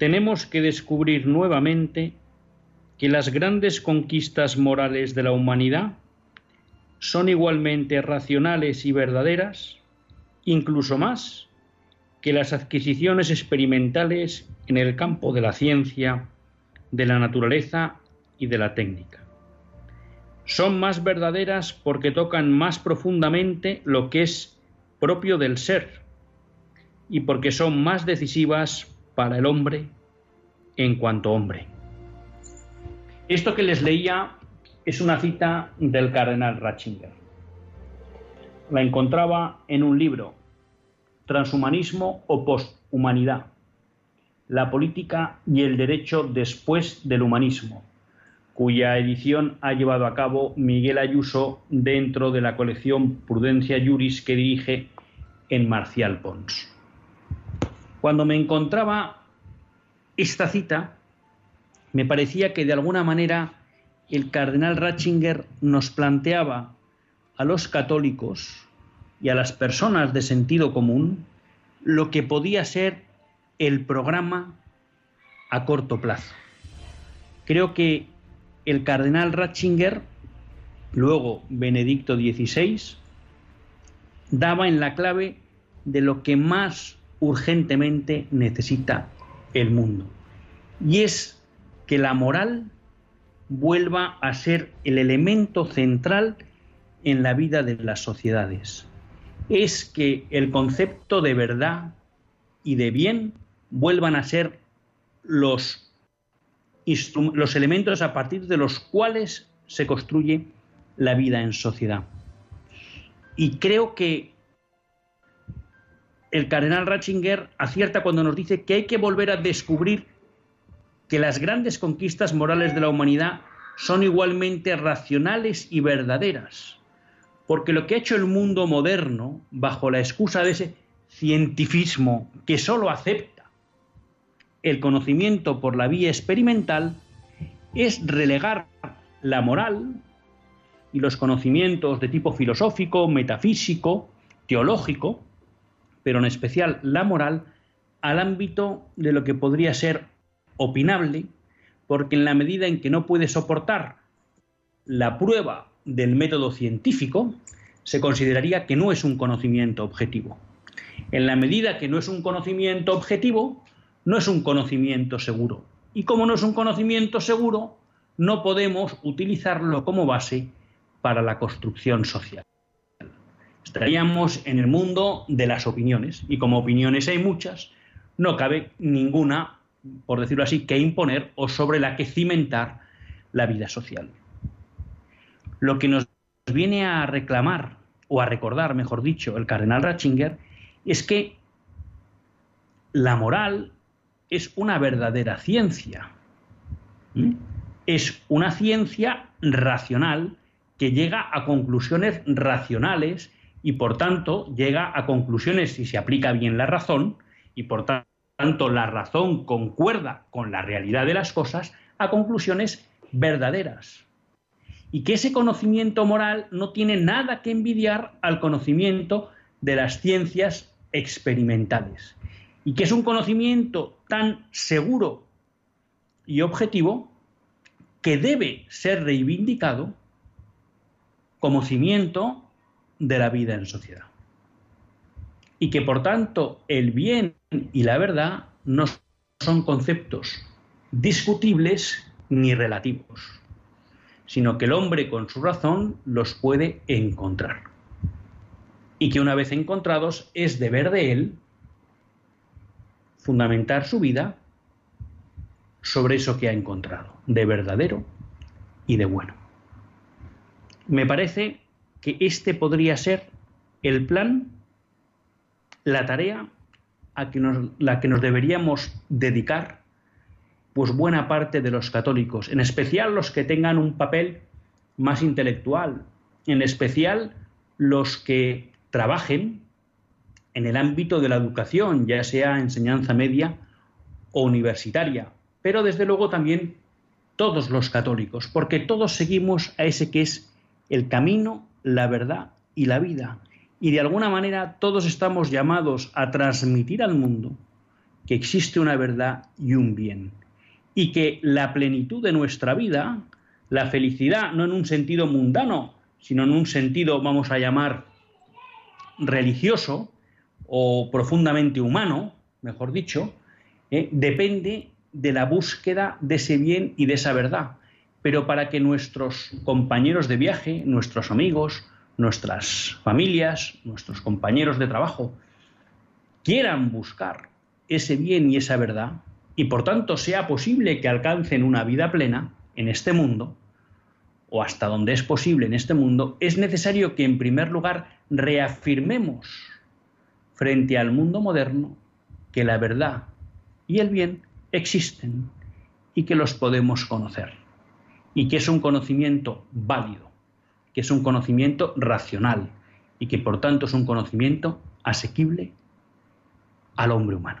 Tenemos que descubrir nuevamente que las grandes conquistas morales de la humanidad son igualmente racionales y verdaderas, incluso más que las adquisiciones experimentales en el campo de la ciencia, de la naturaleza y de la técnica. Son más verdaderas porque tocan más profundamente lo que es propio del ser y porque son más decisivas para el hombre en cuanto hombre. Esto que les leía es una cita del cardenal Ratzinger. La encontraba en un libro, Transhumanismo o Posthumanidad, la política y el derecho después del humanismo, cuya edición ha llevado a cabo Miguel Ayuso dentro de la colección Prudencia Juris que dirige en Marcial Pons. Cuando me encontraba esta cita, me parecía que de alguna manera el cardenal Ratzinger nos planteaba a los católicos y a las personas de sentido común lo que podía ser el programa a corto plazo. Creo que el cardenal Ratzinger, luego Benedicto XVI, daba en la clave de lo que más urgentemente necesita el mundo. Y es que la moral vuelva a ser el elemento central en la vida de las sociedades. Es que el concepto de verdad y de bien vuelvan a ser los, los elementos a partir de los cuales se construye la vida en sociedad. Y creo que el cardenal Ratzinger acierta cuando nos dice que hay que volver a descubrir que las grandes conquistas morales de la humanidad son igualmente racionales y verdaderas, porque lo que ha hecho el mundo moderno, bajo la excusa de ese cientifismo que solo acepta el conocimiento por la vía experimental, es relegar la moral y los conocimientos de tipo filosófico, metafísico, teológico, pero en especial la moral, al ámbito de lo que podría ser opinable, porque en la medida en que no puede soportar la prueba del método científico, se consideraría que no es un conocimiento objetivo. En la medida que no es un conocimiento objetivo, no es un conocimiento seguro. Y como no es un conocimiento seguro, no podemos utilizarlo como base para la construcción social. Estaríamos en el mundo de las opiniones y como opiniones hay muchas, no cabe ninguna, por decirlo así, que imponer o sobre la que cimentar la vida social. Lo que nos viene a reclamar, o a recordar, mejor dicho, el cardenal Ratzinger, es que la moral es una verdadera ciencia. Es una ciencia racional que llega a conclusiones racionales y por tanto llega a conclusiones si se aplica bien la razón y por tanto la razón concuerda con la realidad de las cosas a conclusiones verdaderas. Y que ese conocimiento moral no tiene nada que envidiar al conocimiento de las ciencias experimentales. Y que es un conocimiento tan seguro y objetivo que debe ser reivindicado como cimiento de la vida en sociedad. Y que por tanto el bien y la verdad no son conceptos discutibles ni relativos, sino que el hombre con su razón los puede encontrar. y que una vez encontrados es deber de él fundamentar su vida sobre eso que ha encontrado, de verdadero y de bueno. Me parece que este podría ser el plan, la tarea a que la que nos deberíamos dedicar, pues buena parte de los católicos, en especial los que tengan un papel más intelectual, en especial los que trabajen en el ámbito de la educación, ya sea enseñanza media o universitaria, pero desde luego también todos los católicos, porque todos seguimos a ese que es el camino, la verdad y la vida. Y de alguna manera todos estamos llamados a transmitir al mundo que existe una verdad y un bien. Y que la plenitud de nuestra vida, la felicidad, no en un sentido mundano, sino en un sentido, vamos a llamar, religioso o profundamente humano, mejor dicho, eh, depende de la búsqueda de ese bien y de esa verdad. Pero para que nuestros compañeros de viaje, nuestros amigos, nuestras familias, nuestros compañeros de trabajo, quieran buscar ese bien y esa verdad, y por tanto sea posible que alcancen una vida plena en este mundo, o hasta donde es posible en este mundo, es necesario que en primer lugar reafirmemos frente al mundo moderno que la verdad y el bien existen y que los podemos conocer y que es un conocimiento válido, que es un conocimiento racional y que por tanto es un conocimiento asequible al hombre humano.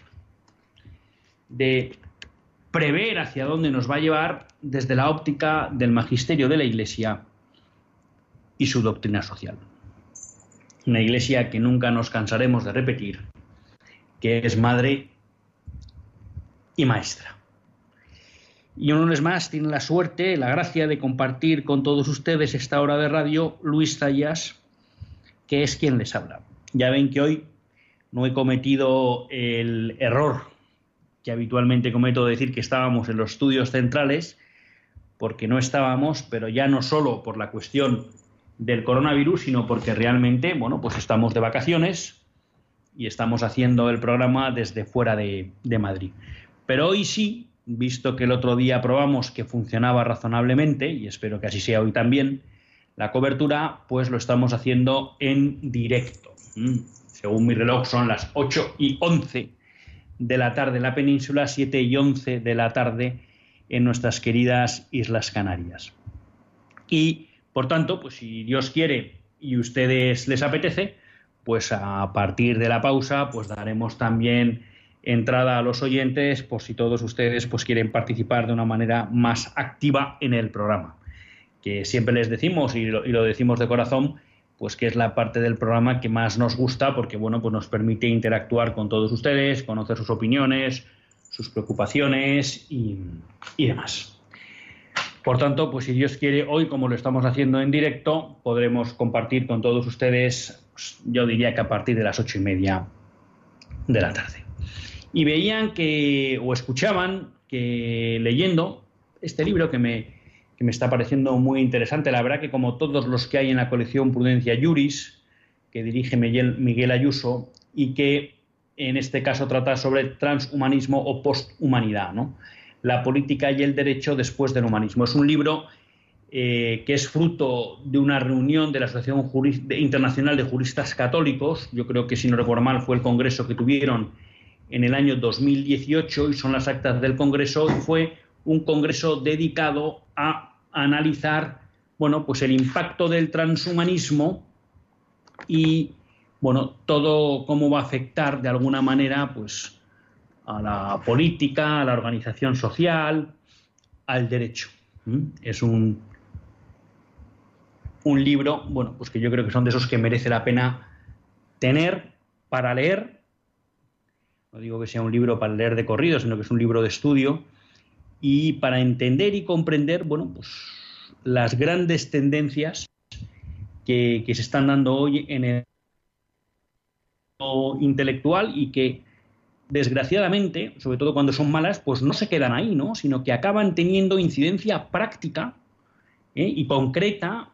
de prever hacia dónde nos va a llevar desde la óptica del magisterio de la Iglesia y su doctrina social. Una Iglesia que nunca nos cansaremos de repetir, que es madre y maestra. Y un lunes más tiene la suerte, la gracia de compartir con todos ustedes esta hora de radio Luis Zayas, que es quien les habla. Ya ven que hoy no he cometido el error que habitualmente cometo decir que estábamos en los estudios centrales, porque no estábamos, pero ya no solo por la cuestión del coronavirus, sino porque realmente, bueno, pues estamos de vacaciones y estamos haciendo el programa desde fuera de, de Madrid. Pero hoy sí, visto que el otro día probamos que funcionaba razonablemente, y espero que así sea hoy también, la cobertura, pues lo estamos haciendo en directo. Mm, según mi reloj son las 8 y 11 de la tarde en la península, 7 y 11 de la tarde en nuestras queridas Islas Canarias. Y, por tanto, pues si Dios quiere y ustedes les apetece, pues a partir de la pausa, pues daremos también entrada a los oyentes, por si todos ustedes pues quieren participar de una manera más activa en el programa. Que siempre les decimos, y lo, y lo decimos de corazón, pues que es la parte del programa que más nos gusta porque bueno, pues nos permite interactuar con todos ustedes, conocer sus opiniones, sus preocupaciones y, y demás. Por tanto, pues si Dios quiere, hoy, como lo estamos haciendo en directo, podremos compartir con todos ustedes yo diría que a partir de las ocho y media de la tarde. Y veían que, o escuchaban que leyendo este libro que me, que me está pareciendo muy interesante, la verdad que como todos los que hay en la colección Prudencia Juris, que dirige Miguel, Ayuso, y que en este caso trata sobre transhumanismo o posthumanidad, ¿no? la política y el derecho después del humanismo. Es un libro eh, que es fruto de una reunión de la Asociación Internacional de Juristas Católicos, yo creo que si no recuerdo mal fue el congreso que tuvieron en el año 2018 y son las actas del congreso, y fue un congreso dedicado a analizar bueno, pues el impacto del transhumanismo y bueno, todo cómo va a afectar de alguna manera pues a la política, a la organización social, al derecho. Es un, un libro, bueno, pues que yo creo que son de esos que merece la pena tener para leer. No digo que sea un libro para leer de corrido, sino que es un libro de estudio y para entender y comprender, bueno, pues las grandes tendencias que, que se están dando hoy en el intelectual y que desgraciadamente, sobre todo cuando son malas, pues no se quedan ahí, ¿no? Sino que acaban teniendo incidencia práctica ¿eh? y concreta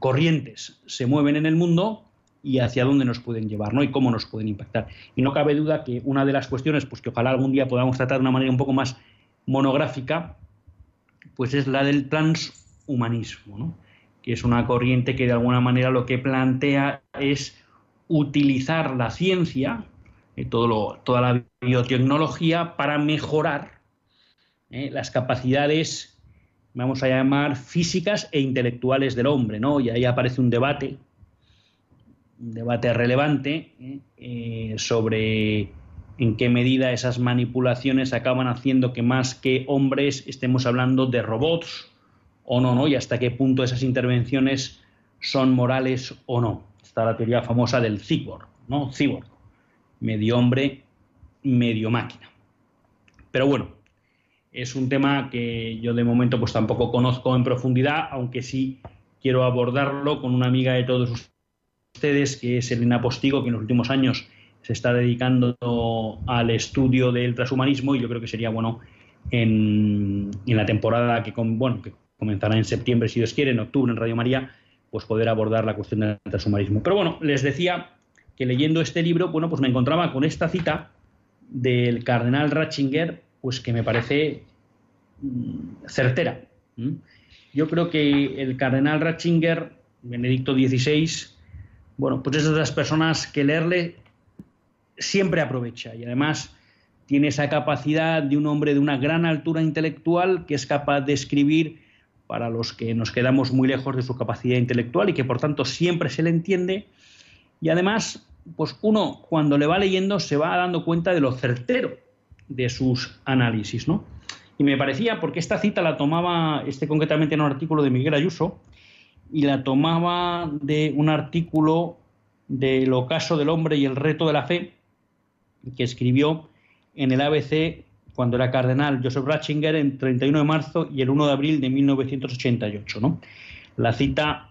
corrientes se mueven en el mundo y hacia dónde nos pueden llevar, ¿no? Y cómo nos pueden impactar. Y no cabe duda que una de las cuestiones, pues que ojalá algún día podamos tratar de una manera un poco más monográfica, pues es la del transhumanismo, ¿no? que es una corriente que de alguna manera lo que plantea es utilizar la ciencia, eh, todo toda la biotecnología, para mejorar eh, las capacidades, vamos a llamar, físicas e intelectuales del hombre, ¿no? Y ahí aparece un debate, un debate relevante eh, sobre en qué medida esas manipulaciones acaban haciendo que más que hombres estemos hablando de robots o no, ¿no? Y hasta qué punto esas intervenciones son morales o no. Está la teoría famosa del cyborg, ¿no? Cyborg, medio hombre, medio máquina. Pero bueno, es un tema que yo de momento pues tampoco conozco en profundidad, aunque sí quiero abordarlo con una amiga de todos ustedes, que es Elena Postigo, que en los últimos años se está dedicando al estudio del transhumanismo y yo creo que sería bueno en, en la temporada que, bueno, que comenzará en septiembre, si Dios quiere, en octubre en Radio María, pues poder abordar la cuestión del transhumanismo. Pero bueno, les decía que leyendo este libro, bueno, pues me encontraba con esta cita del cardenal Ratzinger, pues que me parece mm, certera. Yo creo que el cardenal Ratzinger, Benedicto XVI, bueno, pues es de las personas que leerle siempre aprovecha y además tiene esa capacidad de un hombre de una gran altura intelectual que es capaz de escribir para los que nos quedamos muy lejos de su capacidad intelectual y que por tanto siempre se le entiende. Y además, pues uno cuando le va leyendo se va dando cuenta de lo certero de sus análisis, ¿no? Y me parecía, porque esta cita la tomaba, este concretamente en un artículo de Miguel Ayuso, y la tomaba de un artículo del ocaso del hombre y el reto de la fe, que escribió en el ABC cuando era cardenal Joseph Ratzinger en 31 de marzo y el 1 de abril de 1988. ¿no? La cita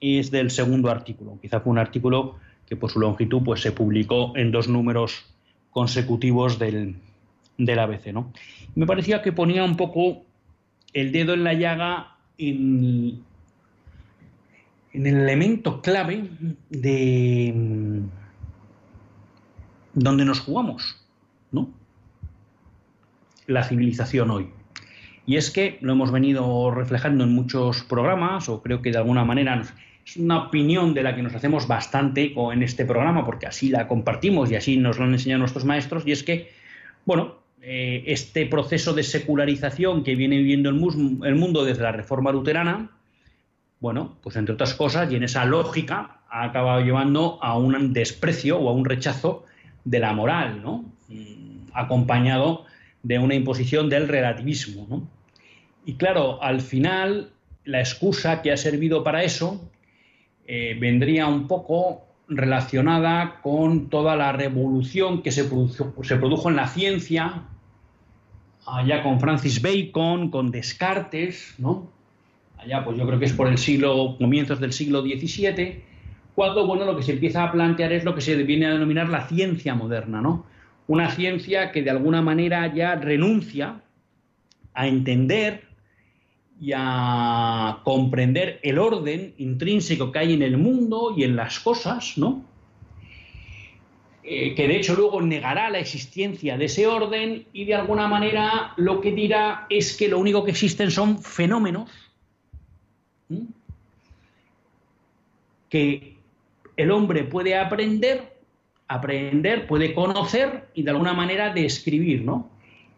es del segundo artículo, quizá fue un artículo que por su longitud pues, se publicó en dos números consecutivos del, del ABC. ¿no? Me parecía que ponía un poco el dedo en la llaga en, en el elemento clave de mm, donde nos jugamos, ¿no? la civilización hoy. Y es que lo hemos venido reflejando en muchos programas, o creo que de alguna manera es una opinión de la que nos hacemos bastante en este programa, porque así la compartimos y así nos lo han enseñado nuestros maestros, y es que, bueno, eh, este proceso de secularización que viene viviendo el, el mundo desde la reforma luterana, bueno, pues entre otras cosas, y en esa lógica, ha acabado llevando a un desprecio o a un rechazo de la moral, ¿no? Mm, acompañado de una imposición del relativismo. Y claro, al final la excusa que ha servido para eso eh, vendría un poco relacionada con toda la revolución que se produjo, se produjo en la ciencia allá con Francis Bacon, con Descartes, ¿no? Allá, pues yo creo que es por el siglo, comienzos del siglo XVII, cuando, bueno, lo que se empieza a plantear es lo que se viene a denominar la ciencia moderna, ¿no? Una ciencia que de alguna manera ya renuncia a entender y a comprender el orden intrínseco que hay en el mundo y en las cosas, ¿no? Eh, que de hecho luego negará la existencia de ese orden y de alguna manera lo que dirá es que lo único que existen son fenómenos que el hombre puede aprender, aprender, puede conocer y de alguna manera describir, ¿no?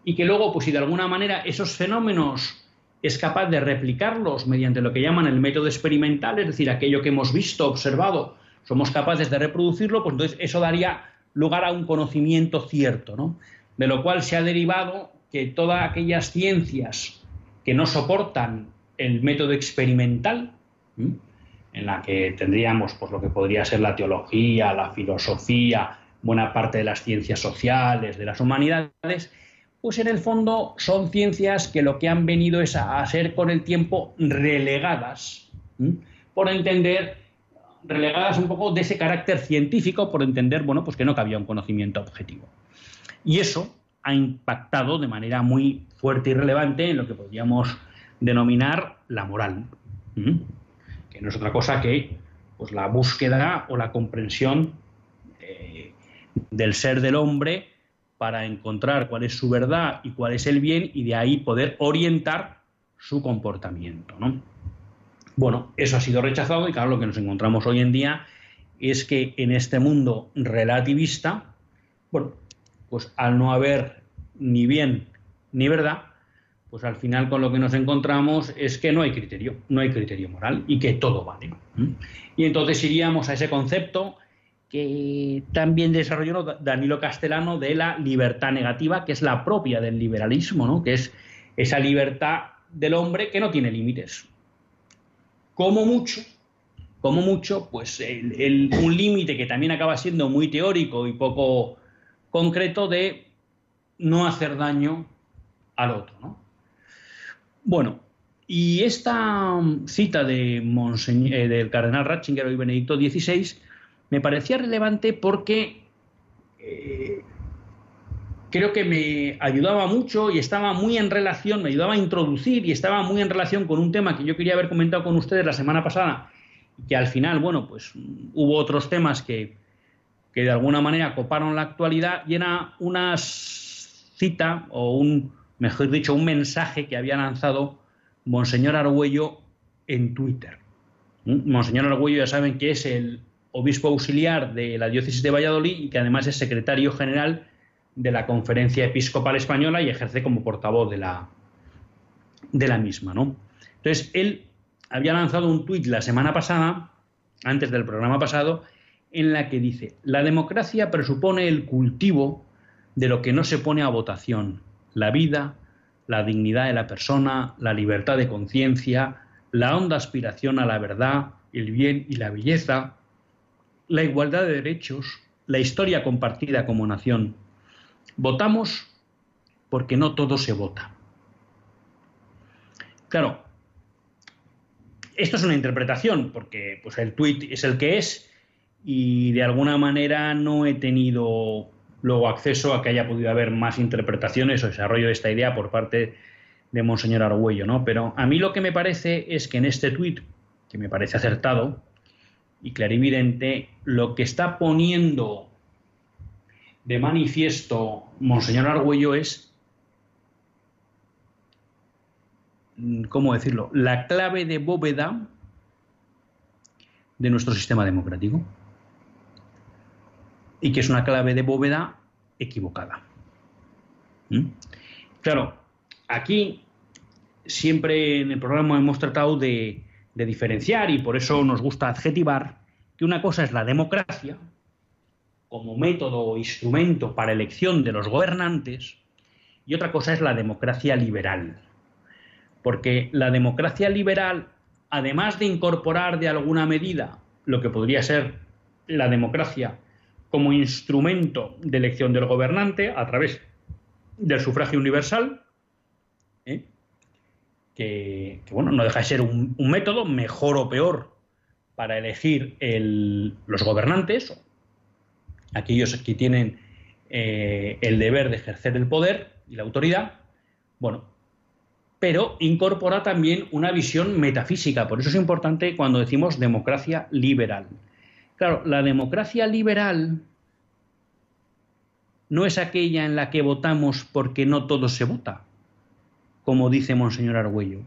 Y que luego, pues si de alguna manera esos fenómenos es capaz de replicarlos mediante lo que llaman el método experimental, es decir, aquello que hemos visto, observado, somos capaces de reproducirlo, pues entonces eso daría lugar a un conocimiento cierto, ¿no? De lo cual se ha derivado que todas aquellas ciencias que no soportan el método experimental, en la que tendríamos pues, lo que podría ser la teología, la filosofía, buena parte de las ciencias sociales, de las humanidades, pues en el fondo son ciencias que lo que han venido es a, ser con el tiempo relegadas, por entender, relegadas un poco de ese carácter científico, por entender, bueno, pues que no cabía un conocimiento objetivo. Y eso ha impactado de manera muy fuerte y relevante en lo que podríamos denominar la moral, que no es otra cosa que pues, la búsqueda o la comprensión eh, del ser del hombre para encontrar cuál es su verdad y cuál es el bien y de ahí poder orientar su comportamiento. Bueno, eso ha sido rechazado y claro, lo que nos encontramos hoy en día es que en este mundo relativista, bueno, pues al no haber ni bien ni verdad, pues al final con lo que nos encontramos es que no hay criterio, no hay criterio moral y que todo vale. Y entonces iríamos a ese concepto que también desarrolló Danilo Castellano de la libertad negativa, que es la propia del liberalismo, ¿no? que es esa libertad del hombre que no tiene límites. Como mucho, como mucho, pues un límite que también acaba siendo muy teórico y poco concreto de no hacer daño al otro. ¿no? Bueno, y esta cita de eh, del cardenal Ratzinger y Benedicto XVI me parecía relevante porque eh, creo que me ayudaba mucho y estaba muy en relación, me ayudaba a introducir y estaba muy en relación con un tema que yo quería haber comentado con ustedes la semana pasada y que al final, bueno, pues hubo otros temas que, que de alguna manera coparon la actualidad y era una cita o un mejor dicho, un mensaje que había lanzado Monseñor Argüello en Twitter. ¿Mm? Monseñor Argüello ya saben que es el obispo auxiliar de la diócesis de Valladolid y que además es secretario general de la Conferencia Episcopal Española y ejerce como portavoz de la, de la misma. ¿no? Entonces, él había lanzado un tuit la semana pasada, antes del programa pasado, en la que dice, la democracia presupone el cultivo de lo que no se pone a votación, la vida, la dignidad de la persona, la libertad de conciencia, la honda aspiración a la verdad, el bien y la belleza, la igualdad de derechos, la historia compartida como nación. Votamos porque no todo se vota. Claro, esto es una interpretación, porque pues, el tuit es el que es y de alguna manera no he tenido luego acceso a que haya podido haber más interpretaciones o desarrollo de esta idea por parte de Monseñor Argüello, ¿no? Pero a mí lo que me parece es que en este tuit, que me parece acertado y clarividente, lo que está poniendo de manifiesto Monseñor Argüello es, ¿cómo decirlo?, la clave de bóveda de nuestro sistema democrático y que es una clave de bóveda equivocada. ¿Mm? Claro, aquí siempre en el programa hemos tratado de, de diferenciar y por eso nos gusta adjetivar que una cosa es la democracia como método o instrumento para elección de los gobernantes y otra cosa es la democracia liberal. Porque la democracia liberal, además de incorporar de alguna medida lo que podría ser la democracia como instrumento de elección del gobernante a través del sufragio universal, ¿eh? que, bueno, no deja de ser un, método mejor o peor para elegir los gobernantes, aquellos que tienen eh, el deber de ejercer el poder y la autoridad, bueno, pero incorpora también una visión metafísica. Por eso es importante cuando decimos democracia liberal. Claro, la democracia liberal no es aquella en la que votamos porque no todo se vota, como dice Monseñor Argüello.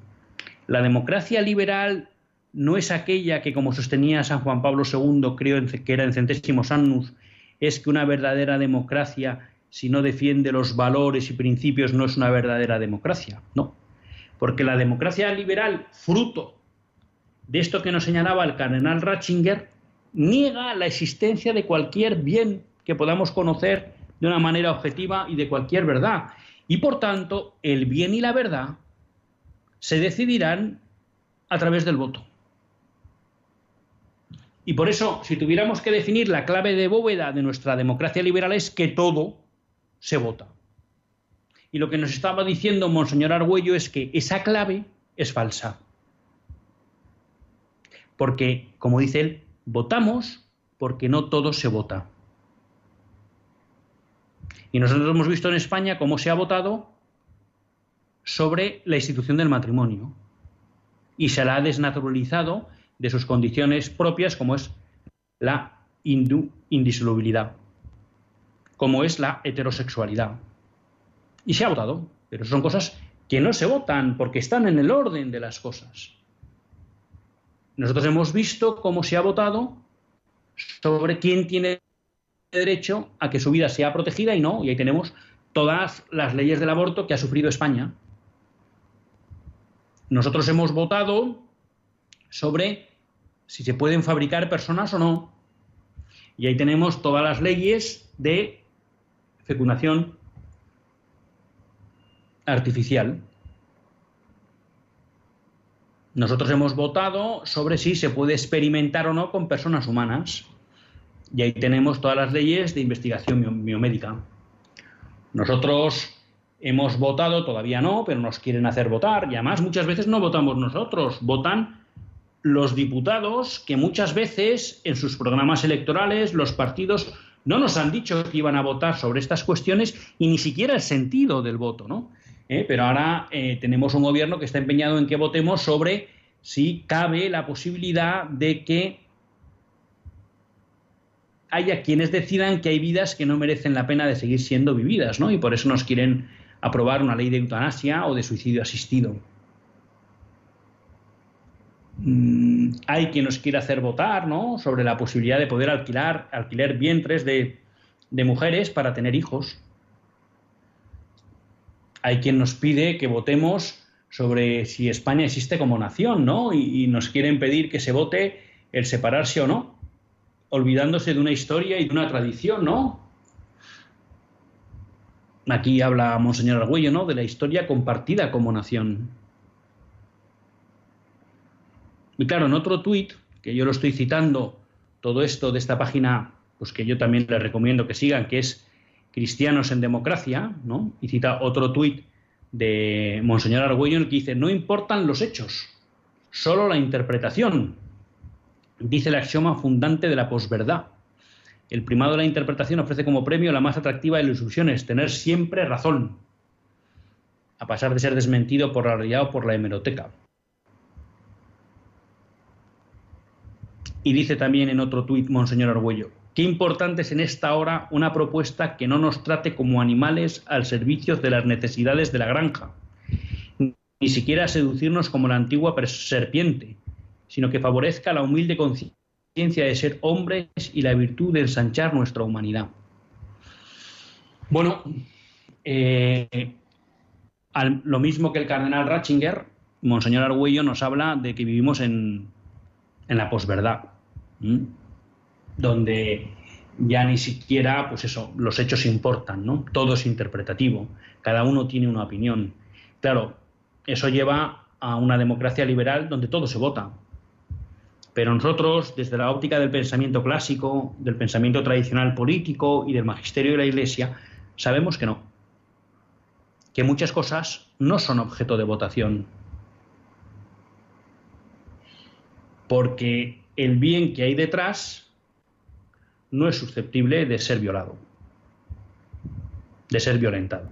La democracia liberal no es aquella que, como sostenía San Juan Pablo II, creo que era en centésimos annus, es que una verdadera democracia, si no defiende los valores y principios, no es una verdadera democracia. No. Porque la democracia liberal, fruto de esto que nos señalaba el cardenal Ratzinger, niega la existencia de cualquier bien que podamos conocer de una manera objetiva y de cualquier verdad. Y por tanto, el bien y la verdad se decidirán a través del voto. Y por eso, si tuviéramos que definir la clave de bóveda de nuestra democracia liberal es que todo se vota. Y lo que nos estaba diciendo Monseñor Argüello es que esa clave es falsa. Porque, como dice él, votamos porque no todo se vota. Y nosotros hemos visto en España cómo se ha votado sobre la institución del matrimonio. Y se la ha desnaturalizado de sus condiciones propias, como es la indisolubilidad, como es la heterosexualidad. Y se ha votado, pero son cosas que no se votan porque están en el orden de las cosas. Nosotros hemos visto cómo se ha votado sobre quién tiene derecho a que su vida sea protegida y no, y ahí tenemos todas las leyes del aborto que ha sufrido España. Nosotros hemos votado sobre si se pueden fabricar personas o no. Y ahí tenemos todas las leyes de fecundación artificial. Nosotros hemos votado sobre si se puede experimentar o no con personas humanas. Y ahí tenemos todas las leyes de investigación biomédica. Nosotros hemos votado, todavía no, pero nos quieren hacer votar. Y además muchas veces no votamos nosotros, votan los diputados que muchas veces en sus programas electorales los partidos no nos han dicho que iban a votar sobre estas cuestiones y ni siquiera el sentido del voto, ¿no? ¿Eh? Pero ahora eh, tenemos un gobierno que está empeñado en que votemos sobre si cabe la posibilidad de que haya quienes decidan que hay vidas que no merecen la pena de seguir siendo vividas, ¿no? Y por eso nos quieren aprobar una ley de eutanasia o de suicidio asistido. Mm, hay quien nos quiere hacer votar ¿no? sobre la posibilidad de poder alquilar, alquiler vientres de, mujeres para tener hijos. Hay quien nos pide que votemos sobre si España existe como nación, ¿no? Y, nos quieren pedir que se vote el separarse o no, olvidándose de una historia y de una tradición, ¿no? Aquí habla Monseñor Argüello, ¿no? De la historia compartida como nación. Y claro, en otro tuit, que yo lo estoy citando, todo esto de esta página, pues que yo también les recomiendo que sigan, que es Cristianos en Democracia, ¿no? Y cita otro tuit de Monseñor Argüello en el que dice, no importan los hechos, solo la interpretación, dice el axioma fundante de la posverdad. El primado de la interpretación ofrece como premio la más atractiva de las ilusiones, tener siempre razón, a pesar de ser desmentido por la realidad o por la hemeroteca. Y dice también en otro tuit Monseñor Argüello, qué importante es en esta hora una propuesta que no nos trate como animales al servicio de las necesidades de la granja, ni siquiera seducirnos como la antigua serpiente, sino que favorezca la humilde conciencia de ser hombres y la virtud de ensanchar nuestra humanidad. Bueno, eh, lo mismo que el cardenal Ratzinger, Monseñor Argüello nos habla de que vivimos en, en la posverdad, donde ya ni siquiera, pues eso, los hechos importan, ¿no? Todo es interpretativo, cada uno tiene una opinión. Claro, eso lleva a una democracia liberal donde todo se vota. Pero nosotros, desde la óptica del pensamiento clásico, del pensamiento tradicional político y del magisterio de la Iglesia, sabemos que no. que muchas cosas no son objeto de votación. Porque el bien que hay detrás no es susceptible de ser violado, de ser violentado.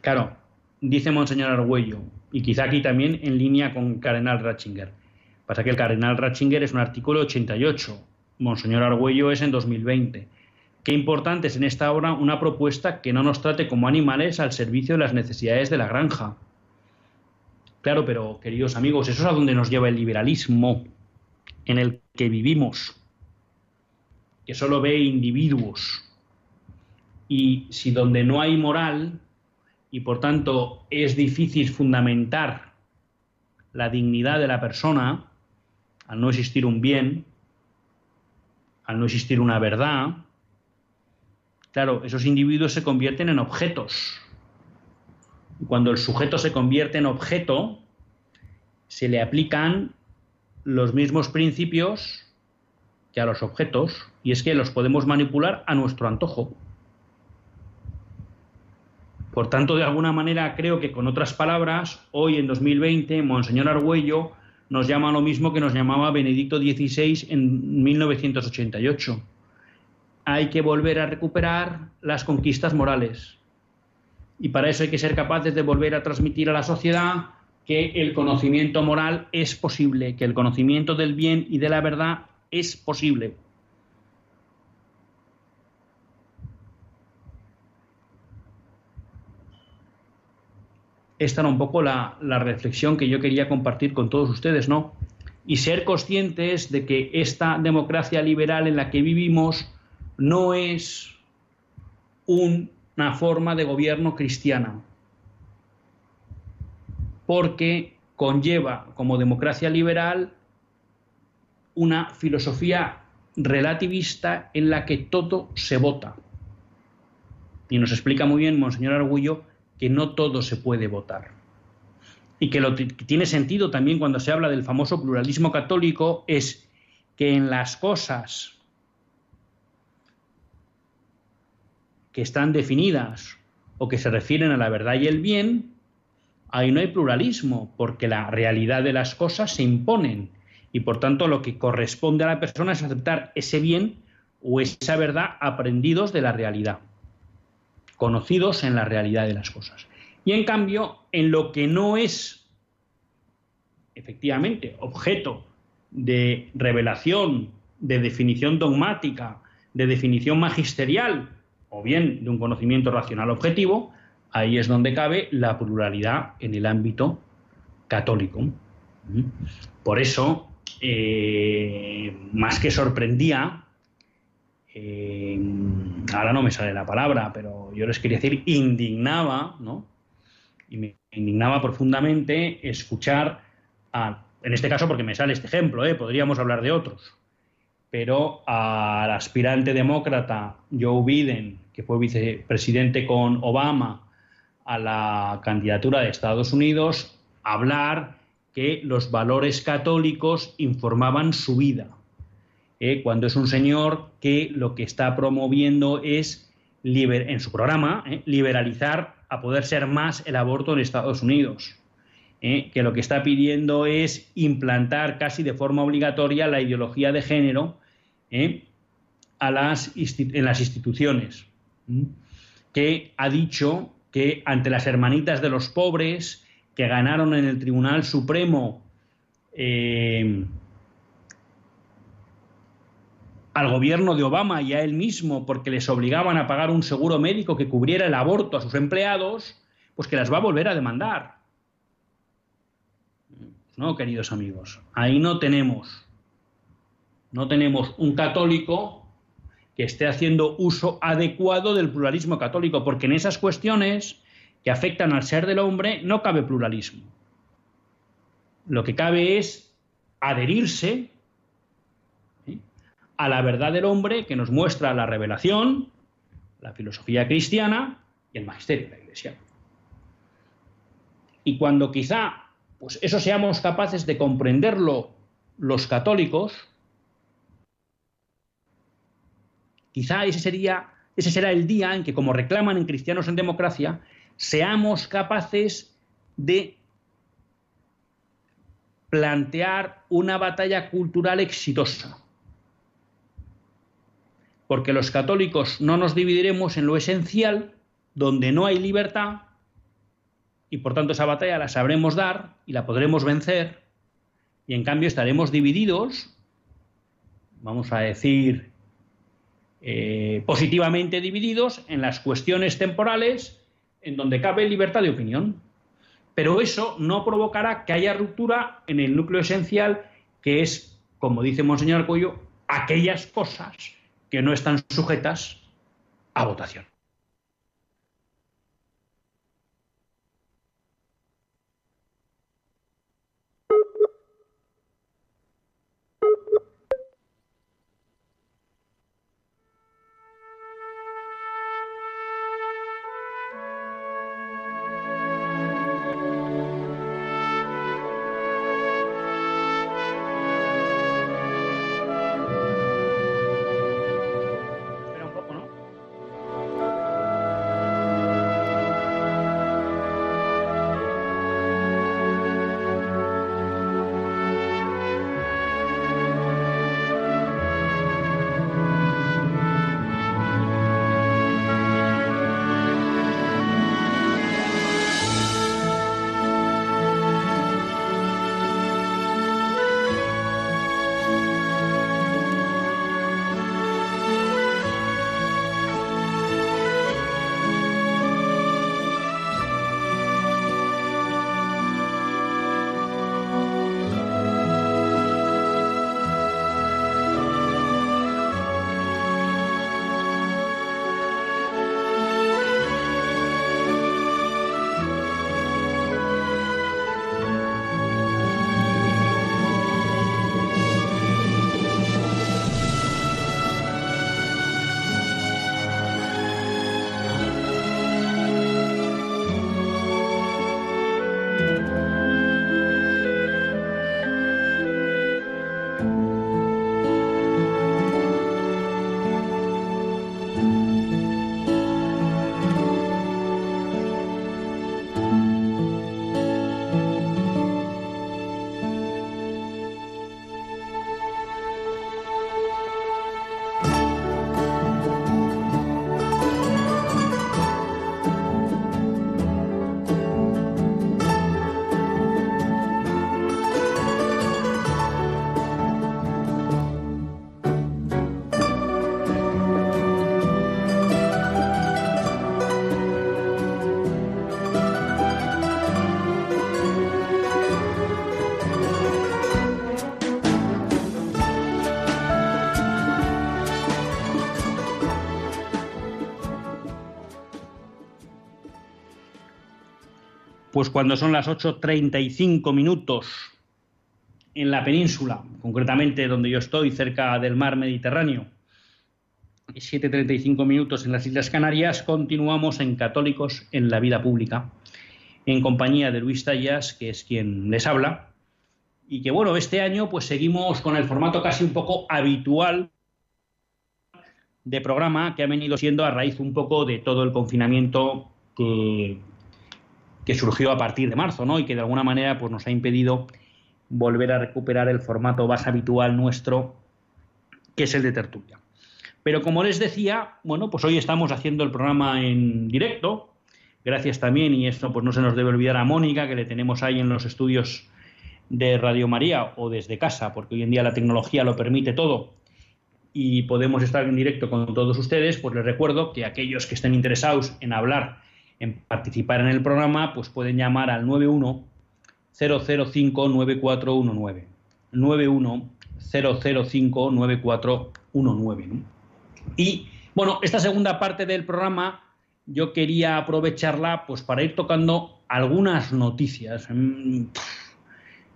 Claro, dice Monseñor Argüello, y quizá aquí también en línea con Cardenal Ratzinger. Pasa que el Cardenal Ratzinger es un artículo 88, Monseñor Argüello es en 2020. Qué importante es en esta obra una propuesta que no nos trate como animales al servicio de las necesidades de la granja. Claro, pero queridos amigos, eso es a donde nos lleva el liberalismo en el que vivimos, que solo ve individuos. Y si donde no hay moral, y por tanto es difícil fundamentar la dignidad de la persona, al no existir un bien, al no existir una verdad, claro, esos individuos se convierten en objetos. Cuando el sujeto se convierte en objeto, se le aplican los mismos principios que a los objetos, y es que los podemos manipular a nuestro antojo. Por tanto, de alguna manera, creo que con otras palabras, hoy en 2020, Monseñor Argüello nos llama lo mismo que nos llamaba Benedicto XVI en 1988. Hay que volver a recuperar las conquistas morales. Y para eso hay que ser capaces de volver a transmitir a la sociedad que el conocimiento moral es posible, que el conocimiento del bien y de la verdad es posible. esta era un poco la, reflexión que yo quería compartir con todos ustedes, ¿no? Y ser conscientes de que esta democracia liberal en la que vivimos no es una forma de gobierno cristiana, porque conlleva como democracia liberal una filosofía relativista en la que todo se vota. Y nos explica muy bien Monseñor Argullo que no todo se puede votar. Y que lo que tiene sentido también cuando se habla del famoso pluralismo católico es que en las cosas que están definidas o que se refieren a la verdad y el bien, ahí no hay pluralismo, porque la realidad de las cosas se imponen y por tanto lo que corresponde a la persona es aceptar ese bien o esa verdad aprendidos de la realidad conocidos en la realidad de las cosas. Y en cambio, en lo que no es efectivamente objeto de revelación, de definición dogmática, de definición magisterial o bien de un conocimiento racional objetivo, ahí es donde cabe la pluralidad en el ámbito católico. Por eso, eh, más que sorprendía, eh, ahora no me sale la palabra, pero yo les quería decir, indignaba, ¿no? Y me indignaba profundamente escuchar, a, en este caso porque me sale este ejemplo, ¿eh? podríamos hablar de otros, pero al aspirante demócrata Joe Biden, que fue vicepresidente con Obama a la candidatura de Estados Unidos, hablar que los valores católicos informaban su vida eh, cuando es un señor que lo que está promoviendo es, en su programa, eh, liberalizar a poder ser más el aborto en Estados Unidos. Eh, que lo que está pidiendo es implantar casi de forma obligatoria la ideología de género a las en las instituciones. Que ha dicho que ante las hermanitas de los pobres que ganaron en el Tribunal Supremo al gobierno de Obama y a él mismo porque les obligaban a pagar un seguro médico que cubriera el aborto a sus empleados, pues que las va a volver a demandar. No, queridos amigos, ahí no tenemos, no tenemos un católico que esté haciendo uso adecuado del pluralismo católico, porque en esas cuestiones que afectan al ser del hombre no cabe pluralismo. Lo que cabe es adherirse a la verdad del hombre que nos muestra la revelación, la filosofía cristiana y el magisterio de la Iglesia. Y cuando quizá pues eso seamos capaces de comprenderlo los católicos, quizá ese sería ese será el día en que, como reclaman en Cristianos en Democracia, seamos capaces de plantear una batalla cultural exitosa. Porque los católicos no nos dividiremos en lo esencial, donde no hay libertad, y por tanto esa batalla la sabremos dar y la podremos vencer, y en cambio estaremos divididos, vamos a decir, eh, positivamente divididos en las cuestiones temporales en donde cabe libertad de opinión. Pero eso no provocará que haya ruptura en el núcleo esencial, que es, como dice Monseñor Cuello, aquellas cosas que no están sujetas a votación. Pues cuando son las 8.35 minutos en la península, concretamente donde yo estoy, cerca del mar Mediterráneo, y 7.35 minutos en las Islas Canarias, continuamos en Católicos en la Vida Pública, en compañía de Luis Tallas, que es quien les habla, y que bueno, este año pues seguimos con el formato casi un poco habitual de programa que ha venido siendo a raíz un poco de todo el confinamiento que que surgió a partir de marzo, ¿no? Y que de alguna manera pues, nos ha impedido volver a recuperar el formato más habitual nuestro, que es el de tertulia. Pero como les decía, bueno, pues hoy estamos haciendo el programa en directo. Gracias también, y esto pues no se nos debe olvidar a Mónica, que le tenemos ahí en los estudios de Radio María o desde casa, porque hoy en día la tecnología lo permite todo y podemos estar en directo con todos ustedes, pues les recuerdo que aquellos que estén interesados en hablar en participar en el programa, pues pueden llamar al 91 005 9419. 91 005 9419. Y bueno, esta segunda parte del programa yo quería aprovecharla pues para ir tocando algunas noticias. Mm,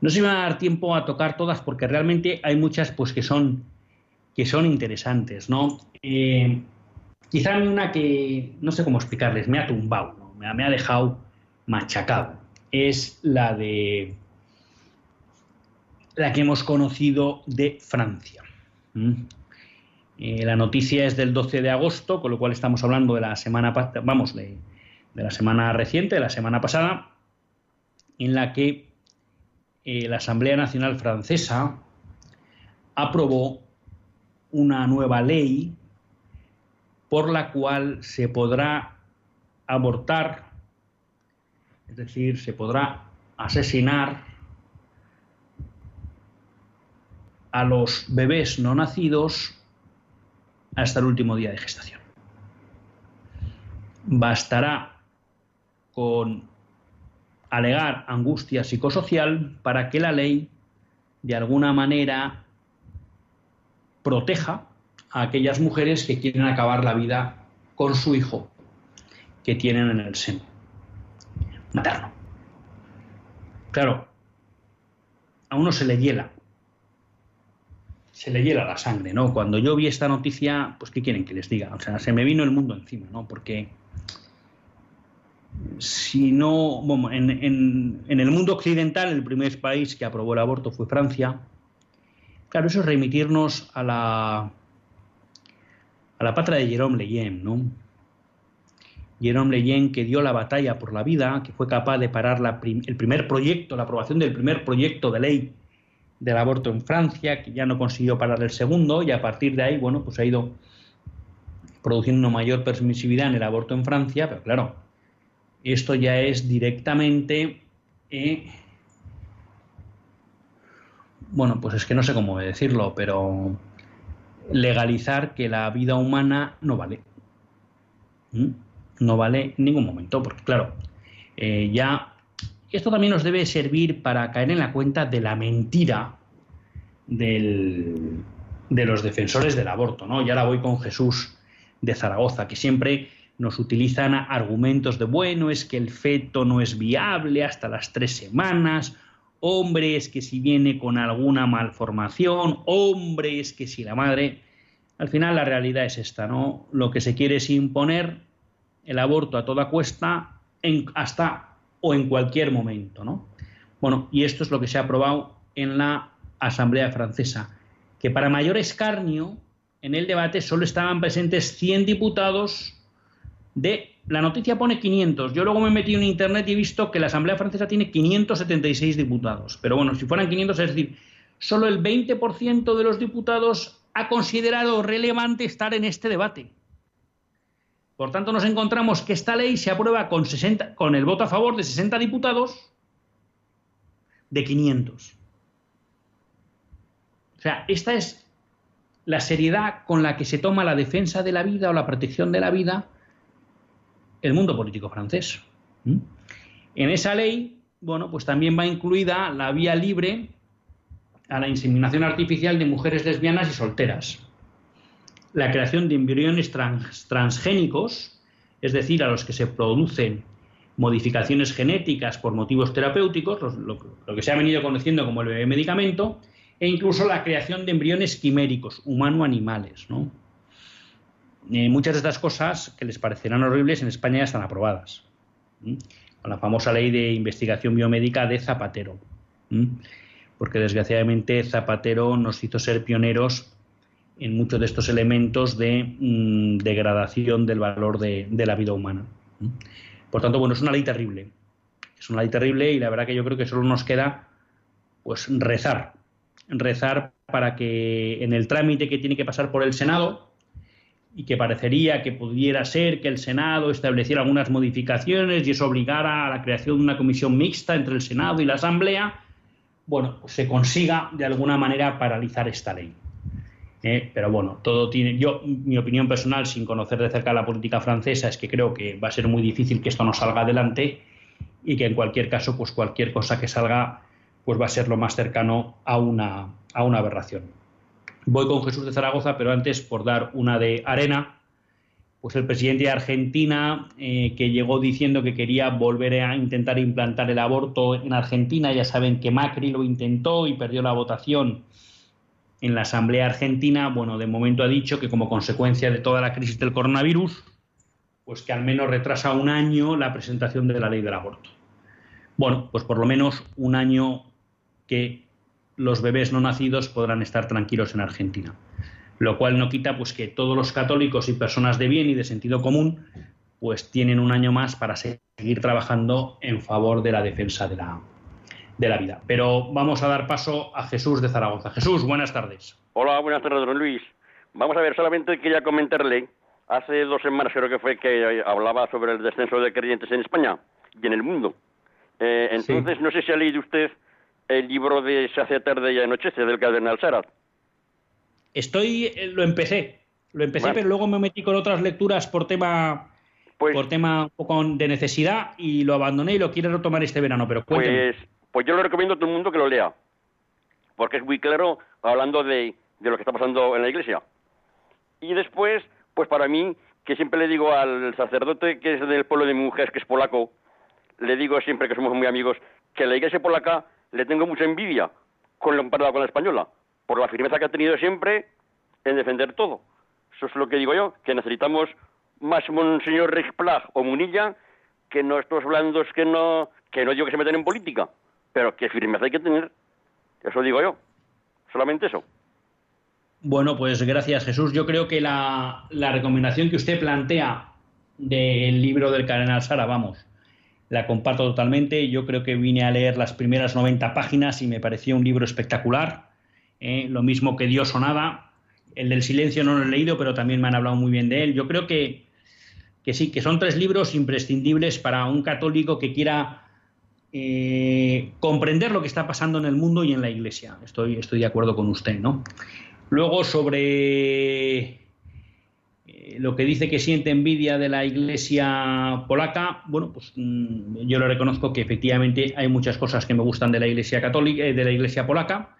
no se me va a dar tiempo a tocar todas porque realmente hay muchas pues que son que son interesantes, ¿no? Eh, Quizá una que no sé cómo explicarles, me ha tumbado, me, ha, dejado machacado. Es la de la que hemos conocido de Francia. Eh, la noticia es del 12 de agosto, con lo cual estamos hablando de la semana, vamos, de, la semana reciente, de la semana pasada, en la que eh, la Asamblea Nacional Francesa aprobó una nueva ley por la cual se podrá abortar, es decir, se podrá asesinar a los bebés no nacidos hasta el último día de gestación. Bastará con alegar angustia psicosocial para que la ley de alguna manera proteja a aquellas mujeres que quieren acabar la vida con su hijo que tienen en el seno materno. Claro, a uno se le hiela, se le hiela la sangre, ¿no? Cuando yo vi esta noticia, pues ¿qué quieren que les diga? O sea, se me vino el mundo encima, ¿no? Porque si no, bueno, en, en el mundo occidental, el primer país que aprobó el aborto fue Francia, Claro, eso es remitirnos a la, a la patria de Jerome Leyen, ¿no? Jerome Leyen que dio la batalla por la vida, que fue capaz de parar el primer proyecto, la aprobación del primer proyecto de ley del aborto en Francia, que ya no consiguió parar el segundo, y a partir de ahí, bueno, pues ha ido produciendo una mayor permisividad en el aborto en Francia, pero claro, esto ya es directamente eh, bueno, pues es que no sé cómo decirlo, pero legalizar que la vida humana no vale. ¿Mm? No vale en ningún momento, porque claro, eh, ya esto también nos debe servir para caer en la cuenta de la mentira de los defensores del aborto, ¿no? Y ahora voy con Jesús de Zaragoza, que siempre nos utilizan argumentos de, bueno, es que el feto no es viable hasta las tres semanas, hombres que si viene con alguna malformación, hombres que si la madre... Al final la realidad es esta, ¿no? Lo que se quiere es imponer el aborto a toda cuesta en, hasta o en cualquier momento, ¿no? Bueno, y esto es lo que se ha aprobado en la Asamblea Francesa, que para mayor escarnio, en el debate solo estaban presentes 100 diputados de la noticia pone 500. Yo luego me he metido en internet y he visto que la Asamblea Francesa tiene 576 diputados. Pero bueno, si fueran 500, es decir, solo el 20% de los diputados ha considerado relevante estar en este debate. Por tanto, nos encontramos que esta ley se aprueba con, 60, con el voto a favor de 60 diputados de 500. O sea, esta es la seriedad con la que se toma la defensa de la vida o la protección de la vida el mundo político francés. En esa ley, bueno, pues también va incluida la vía libre a la inseminación artificial de mujeres lesbianas y solteras, la creación de embriones transgénicos, es decir, a los que se producen modificaciones genéticas por motivos terapéuticos, lo, lo que se ha venido conociendo como el bebé medicamento, e incluso la creación de embriones quiméricos, humano-animales, ¿no? Eh, muchas de estas cosas que les parecerán horribles en España ya están aprobadas. Con la famosa ley de investigación biomédica de Zapatero. Porque desgraciadamente Zapatero nos hizo ser pioneros en muchos de estos elementos de mm, degradación del valor de, la vida humana. Por tanto, bueno, es una ley terrible. Es una ley terrible y la verdad que yo creo que solo nos queda pues rezar. Rezar para que en el trámite que tiene que pasar por el Senado, y que parecería que pudiera ser que el Senado estableciera algunas modificaciones y eso obligara a la creación de una comisión mixta entre el Senado y la Asamblea, bueno, pues se consiga de alguna manera paralizar esta ley. Eh, pero bueno, todo tiene. Yo, mi opinión personal, sin conocer de cerca la política francesa, es que creo que va a ser muy difícil que esto no salga adelante y que en cualquier caso, pues cualquier cosa que salga, pues va a ser lo más cercano a una, a una aberración. Voy con Jesús de Zaragoza, pero antes, por dar una de arena, pues el presidente de Argentina, eh, que llegó diciendo que quería volver a intentar implantar el aborto en Argentina, ya saben que Macri lo intentó y perdió la votación en la Asamblea Argentina, bueno, de momento ha dicho que como consecuencia de toda la crisis del coronavirus, pues que al menos retrasa un año la presentación de la ley del aborto. Bueno, pues por lo menos un año que los bebés no nacidos podrán estar tranquilos en Argentina. lo cual no quita pues que todos los católicos y personas de bien y de sentido común pues tienen un año más para seguir trabajando en favor de la defensa de la, de la vida. Pero vamos a dar paso a Jesús de Zaragoza. Jesús, buenas tardes. Hola, buenas tardes, don Luis. Vamos a ver, solamente quería comentarle, hace dos semanas creo que fue que hablaba sobre el descenso de creyentes en España y en el mundo. Eh, entonces, no sé si ha leído usted el libro de Se hace tarde y anochece del cardenal Sarat. Estoy, eh, lo empecé, lo empecé, pero luego me metí con otras lecturas por tema pues, por tema un poco de necesidad y lo abandoné y lo quiero retomar este verano, pero Pues, pues yo lo recomiendo a todo el mundo que lo lea, porque es muy claro hablando de, de lo que está pasando en la iglesia. Y después, pues para mí, que siempre le digo al sacerdote que es del pueblo de mi mujer, que es polaco, le digo siempre que somos muy amigos, que la iglesia polaca le tengo mucha envidia con comparado con la española, por la firmeza que ha tenido siempre en defender todo. Eso es lo que digo yo, que necesitamos más Monseñor Richplag o Munilla que no estos blandos que no, que no digo que se meten en política, pero que firmeza hay que tener. Eso digo yo. Solamente eso. Bueno, pues gracias Jesús. Yo creo que la, la recomendación que usted plantea del libro del Cardenal Sara, vamos, la comparto totalmente. Yo creo que vine a leer las primeras 90 páginas y me pareció un libro espectacular. ¿eh? lo mismo que Dios o nada. El del silencio no lo he leído, pero también me han hablado muy bien de él. Yo creo que, que sí, que son tres libros imprescindibles para un católico que quiera eh, comprender lo que está pasando en el mundo y en la Iglesia. Estoy, estoy de acuerdo con usted, ¿no? Luego, sobre eh, lo que dice que siente envidia de la iglesia polaca, bueno, pues mm, yo lo reconozco que efectivamente hay muchas cosas que me gustan de la iglesia católica, eh, de la iglesia polaca,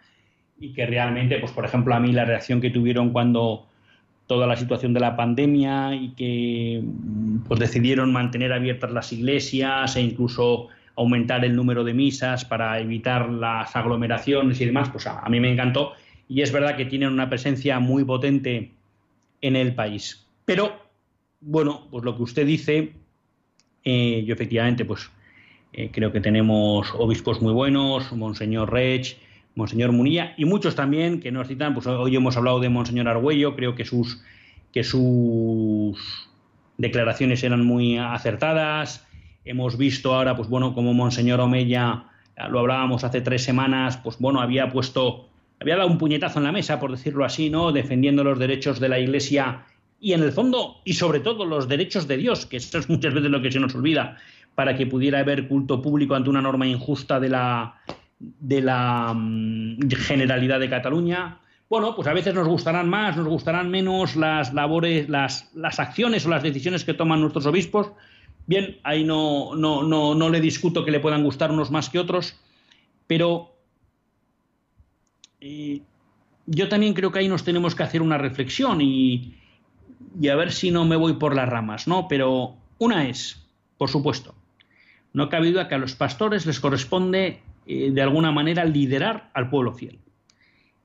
y que realmente, pues por ejemplo, a mí la reacción que tuvieron cuando toda la situación de la pandemia y que mm, pues decidieron mantener abiertas las iglesias e incluso aumentar el número de misas para evitar las aglomeraciones y demás, pues a, a mí me encantó y es verdad que tienen una presencia muy potente en el país. Pero, bueno, pues lo que usted dice, eh, yo efectivamente, pues eh, creo que tenemos obispos muy buenos, Monseñor Rech, Monseñor Munilla y muchos también que nos citan, pues hoy hemos hablado de Monseñor Argüello, creo que sus, que sus declaraciones eran muy acertadas. Hemos visto ahora, pues bueno, como Monseñor Omeya, lo hablábamos hace tres semanas, pues bueno, había puesto había dado un puñetazo en la mesa, por decirlo así, ¿no? Defendiendo los derechos de la Iglesia y en el fondo, y sobre todo, los derechos de Dios, que eso es muchas veces lo que se nos olvida, para que pudiera haber culto público ante una norma injusta de la, de la mm, generalidad de Cataluña. Bueno, pues a veces nos gustarán más, nos gustarán menos las labores, las, las acciones o las decisiones que toman nuestros obispos. Bien, ahí no, no, no, no le discuto que le puedan gustar unos más que otros, pero yo también creo que ahí nos tenemos que hacer una reflexión y, a ver si no me voy por las ramas, ¿no? Pero una es, por supuesto, no cabe duda que a los pastores les corresponde eh, de alguna manera liderar al pueblo fiel.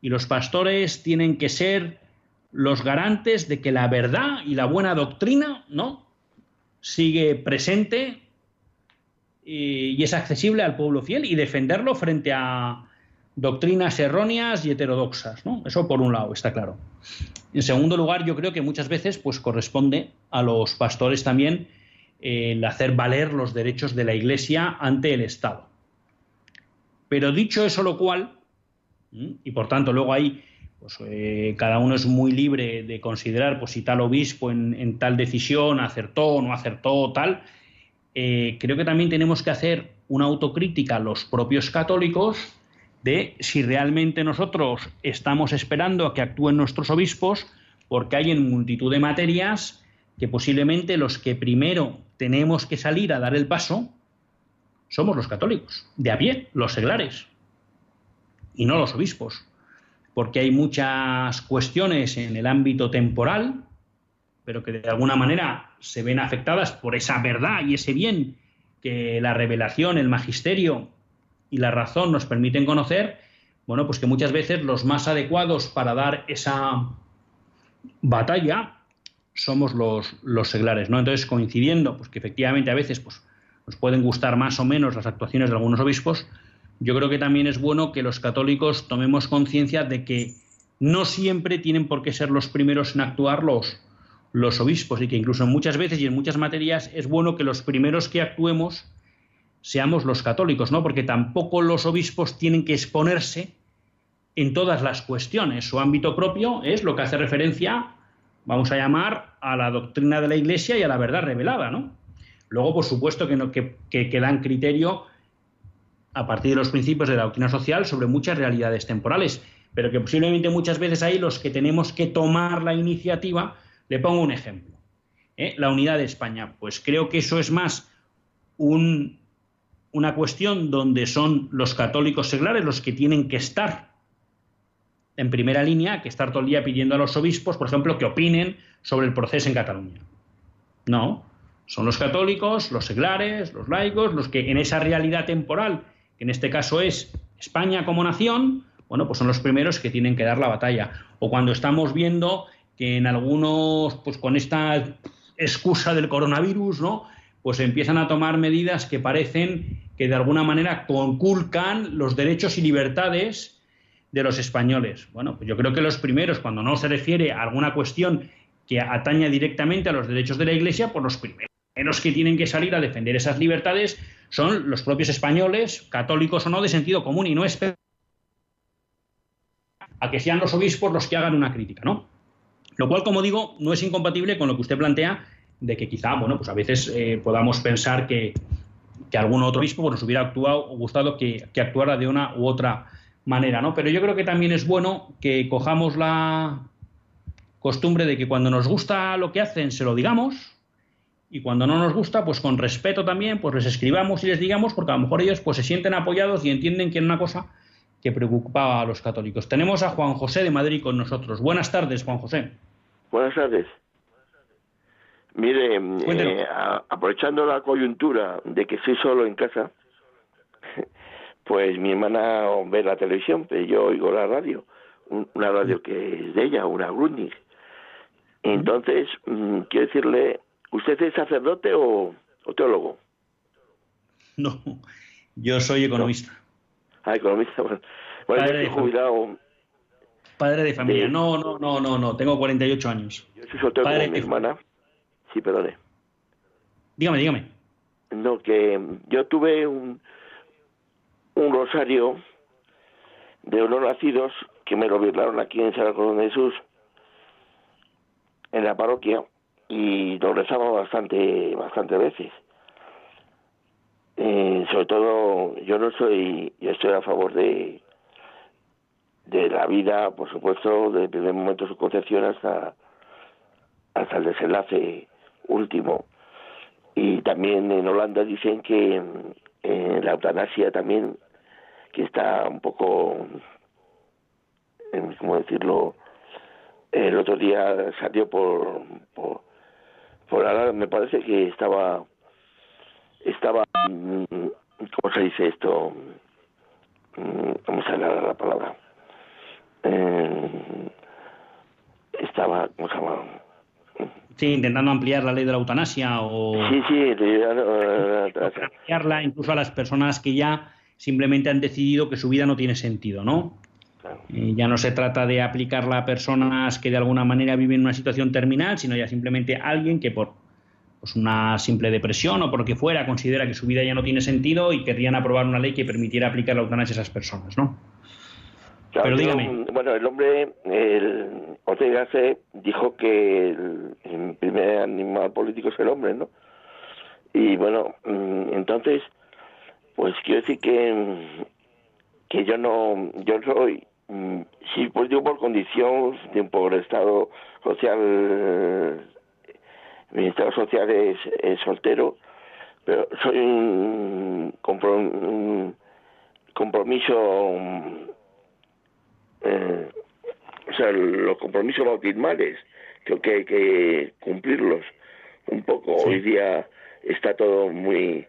Y los pastores tienen que ser los garantes de que la verdad y la buena doctrina, ¿no? sigue presente y, y es accesible al pueblo fiel y defenderlo frente a, doctrinas erróneas y heterodoxas, ¿no? Eso por un lado, está claro. En segundo lugar, yo creo que muchas veces pues, corresponde a los pastores también eh, el hacer valer los derechos de la Iglesia ante el Estado. Pero dicho eso lo cual, y por tanto luego ahí pues, eh, cada uno es muy libre de considerar pues, si tal obispo en, tal decisión acertó o no acertó tal, eh, creo que también tenemos que hacer una autocrítica a los propios católicos de si realmente nosotros estamos esperando a que actúen nuestros obispos, porque hay en multitud de materias que posiblemente los que primero tenemos que salir a dar el paso somos los católicos, de a pie, los seglares, y no los obispos, porque hay muchas cuestiones en el ámbito temporal, pero que de alguna manera se ven afectadas por esa verdad y ese bien que la revelación, el magisterio y la razón nos permiten conocer, bueno, pues que muchas veces los más adecuados para dar esa batalla somos los, los seglares, ¿no? Entonces, coincidiendo, pues que efectivamente a veces pues, nos pueden gustar más o menos las actuaciones de algunos obispos, yo creo que también es bueno que los católicos tomemos conciencia de que no siempre tienen por qué ser los primeros en actuar los, los obispos y que incluso muchas veces y en muchas materias es bueno que los primeros que actuemos seamos los católicos, ¿no? Porque tampoco los obispos tienen que exponerse en todas las cuestiones. Su ámbito propio es lo que hace referencia, vamos a llamar, a la doctrina de la Iglesia y a la verdad revelada, ¿no? Luego, por supuesto, que, no, dan criterio a partir de los principios de la doctrina social sobre muchas realidades temporales, pero que posiblemente muchas veces ahí los que tenemos que tomar la iniciativa, le pongo un ejemplo. ¿eh? La unidad de España, pues creo que eso es más un, una cuestión donde son los católicos seglares los que tienen que estar en primera línea, que estar todo el día pidiendo a los obispos, por ejemplo, que opinen sobre el proceso en Cataluña. No, son los católicos, los seglares, los laicos, los que en esa realidad temporal, que en este caso es España como nación, bueno, pues son los primeros que tienen que dar la batalla. O cuando estamos viendo que en algunos, pues con esta excusa del coronavirus, ¿no? Pues empiezan a tomar medidas que parecen que de alguna manera conculcan los derechos y libertades de los españoles. Bueno, pues yo creo que los primeros, cuando no se refiere a alguna cuestión que ataña directamente a los derechos de la Iglesia, pues los primeros que tienen que salir a defender esas libertades son los propios españoles, católicos o no, de sentido común, y no es a que sean los obispos los que hagan una crítica, ¿no? Lo cual, como digo, no es incompatible con lo que usted plantea de que quizá, bueno, pues a veces eh, podamos pensar que, algún otro obispo pues, nos hubiera actuado, gustado que, que, actuara de una u otra manera, ¿no? Pero yo creo que también es bueno que cojamos la costumbre de que cuando nos gusta lo que hacen se lo digamos y cuando no nos gusta, pues con respeto también, pues les escribamos y les digamos, porque a lo mejor ellos pues se sienten apoyados y entienden que es una cosa que preocupaba a los católicos. Tenemos a Juan José de Madrid con nosotros. Buenas tardes, Juan José. Buenas tardes. Mire, eh, aprovechando la coyuntura de que estoy solo en casa, pues mi hermana ve la televisión, pero yo oigo la radio, una radio que es de ella, una Grundig. Entonces, mm, quiero decirle, ¿usted es sacerdote o, teólogo? No, yo soy economista. Ah, economista, bueno. Padre de jubilado. Padre de familia. No, no, no, no, no. Tengo 48 años. Yo soy soltero Padre mi hermana. Sí, perdone. Dígame, dígame. No, que yo tuve un, un rosario de unos nacidos que me lo virlaron aquí en San de Jesús, en la parroquia, y lo rezaba bastante, bastante veces. Eh, sobre todo, yo no soy, yo estoy a favor de de la vida, por supuesto, desde el primer momento de su concepción hasta, hasta el desenlace último. Y también en Holanda dicen que la eutanasia también, que está un poco, ¿cómo decirlo? El otro día salió por, por, por me parece que estaba estaba, mm, ¿cómo se dice esto? ¿Cómo se llama la palabra? Eh, estaba, ¿cómo se llama? Sí, intentando ampliar la ley de la eutanasia o... Sí, sí, ampliarla incluso a las personas que ya simplemente han decidido que su vida no tiene sentido, ¿no? Eh, ya no se trata de aplicarla a personas que de alguna manera viven una situación terminal, sino ya simplemente alguien que por pues una simple depresión o por lo que fuera, considera que su vida ya no tiene sentido y querrían aprobar una ley que permitiera aplicar la eutanasia a esas personas, ¿no? Pero dígame. bueno, el hombre, el Ortega se dijo que el, primer animal político es el hombre, ¿no? Y bueno, mm, entonces, pues quiero decir que, que yo no, yo soy, mm, sí político por condición, por estado social mi estado social es, soltero, pero soy un, compromiso, eh, o sea, los compromisos bautismales, creo que hay que cumplirlos un poco. Hoy día está todo muy,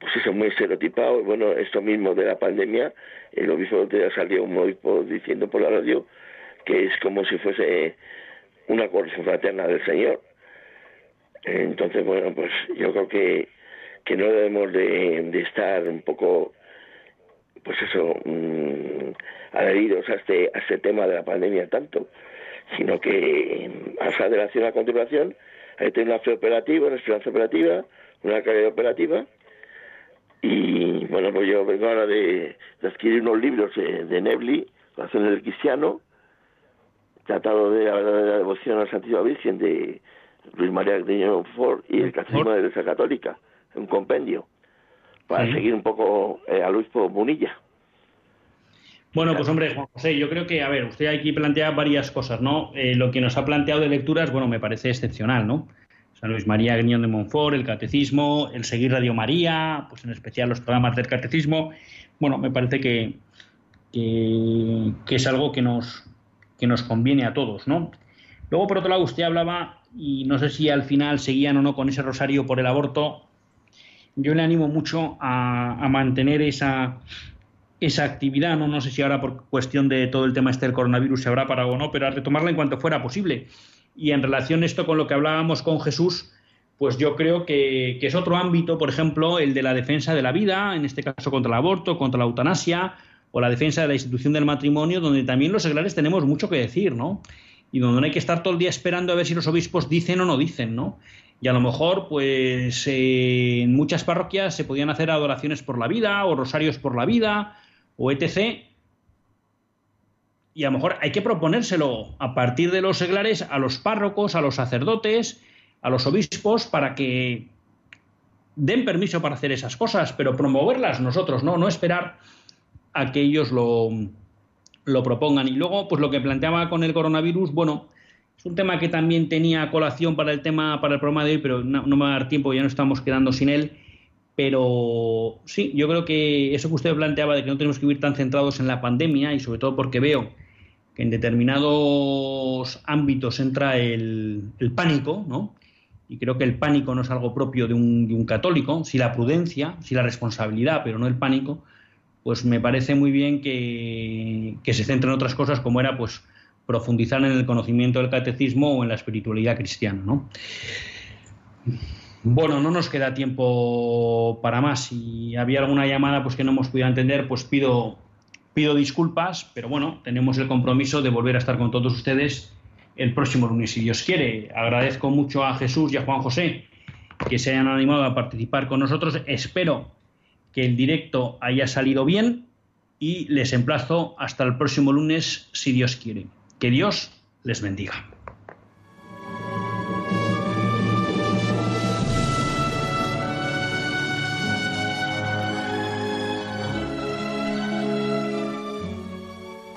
pues eso, muy estereotipado. Bueno, esto mismo de la pandemia, el obispo de salió un obispo diciendo por la radio que es como si fuese una corrección fraterna del Señor. Entonces, bueno, pues yo creo que, que no debemos de, estar un poco, pues eso, mm, adheridos a este, a este tema de la pandemia tanto, sino que a esa adeleración a continuación hay que tener una fe operativa, una esperanza operativa, una calidad operativa. Y bueno, pues yo vengo ahora de, adquirir unos libros de, de Nebli, Corazón del Cristiano, Tratado de la verdadera devoción a la Santísima Virgen de Luis María de Ford y el Catecismo de la Iglesia Católica, un compendio, para seguir un poco eh, al obispo Munilla. Bueno, pues hombre, Juan José, yo creo que, a ver, usted aquí plantea varias cosas, ¿no? Eh, lo que nos ha planteado de lecturas, bueno, me parece excepcional, ¿no? San Luis María Griñón de Montfort, el Catecismo, el seguir Radio María, pues en especial los programas del Catecismo. Bueno, me parece que, que, es algo que nos, que nos conviene a todos, ¿no? Luego, por otro lado, usted hablaba, y no sé si al final seguían o no con ese rosario por el aborto, yo le animo mucho a mantener esa, esa actividad, ¿no? no sé si ahora por cuestión de todo el tema este del coronavirus se habrá parado o no, pero a retomarla en cuanto fuera posible. Y en relación a esto con lo que hablábamos con Jesús, pues yo creo que, es otro ámbito, por ejemplo, el de la defensa de la vida, en este caso contra el aborto, contra la eutanasia, o la defensa de la institución del matrimonio, donde también los seglares tenemos mucho que decir, ¿no? Y donde no hay que estar todo el día esperando a ver si los obispos dicen o no dicen, ¿no? Y a lo mejor, pues eh, en muchas parroquias se podían hacer adoraciones por la vida o rosarios por la vida, o etc. Y a lo mejor hay que proponérselo a partir de los seglares a los párrocos, a los sacerdotes, a los obispos, para que den permiso para hacer esas cosas, pero promoverlas nosotros, ¿no? No esperar a que ellos lo, lo propongan. Y luego, pues lo que planteaba con el coronavirus, bueno, es un tema que también tenía colación para el tema, para el programa de hoy, pero no, no me va a dar tiempo, ya no estamos quedando sin él. Pero sí, yo creo que eso que usted planteaba de que no tenemos que vivir tan centrados en la pandemia y sobre todo porque veo que en determinados ámbitos entra el, pánico, ¿no? Y creo que el pánico no es algo propio de un, de un católico, si la prudencia, si la responsabilidad, pero no el pánico, pues me parece muy bien que, que se centre en otras cosas como era pues profundizar en el conocimiento del catecismo o en la espiritualidad cristiana, ¿no? Bueno, no nos queda tiempo para más. Si había alguna llamada pues que no hemos podido entender, pues pido, pido disculpas, pero bueno, tenemos el compromiso de volver a estar con todos ustedes el próximo lunes, si Dios quiere. Agradezco mucho a Jesús y a Juan José que se hayan animado a participar con nosotros. Espero que el directo haya salido bien y les emplazo hasta el próximo lunes, si Dios quiere. Que Dios les bendiga.